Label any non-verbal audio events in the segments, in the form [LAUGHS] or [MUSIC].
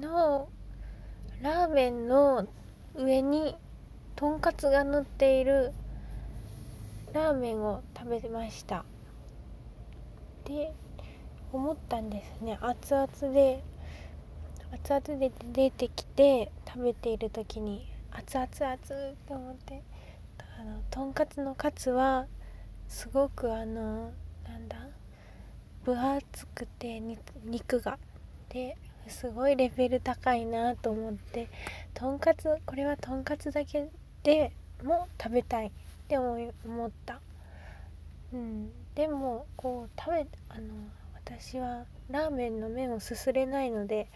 日ラーメンの上にとんかつが乗っているラーメンを食べました。で思ったんですね。熱々で熱々で出てきて食べている時に熱々熱って思ってあのとんかつのカツはすごくあのなんだ分厚くて肉が。ですごいレベル高いなと思ってとんかつこれはとんかつだけでも食べたいって思った。うん。でもこう食べあの私はラーメンの麺をすすれないので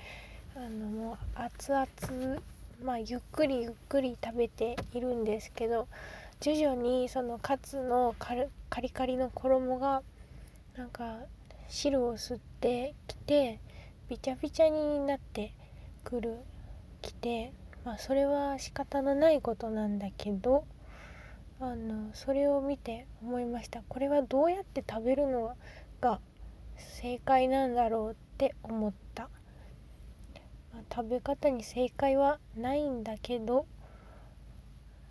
あのもう熱々まあゆっくりゆっくり食べているんですけど徐々にそのカツのカリカリの衣がなんか汁を吸ってきてびちゃびちゃになってくるきてまあそれは仕方のないことなんだけどあのそれを見て思いました。これはどうやって食べるのが正解なんだろうって思った、まあ、食べ方に正解はないんだけど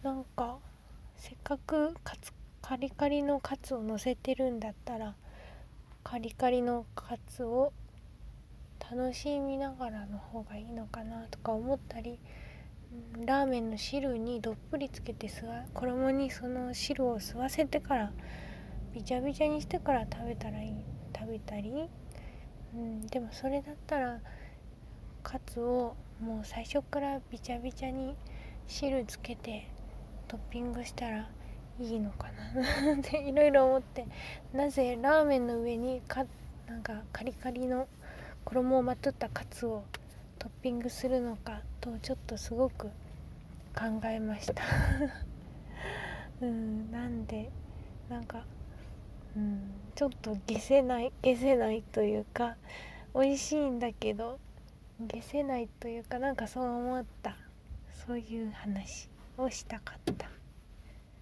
なんかせっかくカツカリカリのカツをのせてるんだったらカリカリのカツを楽しみながらの方がいいのかなとか思ったり、ラーメンの汁にどっぷりつけて衣にその汁を吸わせてからびちゃびちゃにしてから食べたらいい食べたり、うん、でもそれだったらカツをもう最初からびちゃびちゃに汁つけてトッピングしたらいいのかなっていろいろ思ってなぜラーメンの上にかなんかカリカリの衣をまとったカツをトッピングするのかとちょっとすごく考えました [LAUGHS] うんなんでなんか、うん、ちょっと消せない消せないというか美味しいんだけど消せないというかなんかそう思ったそういう話をしたかった。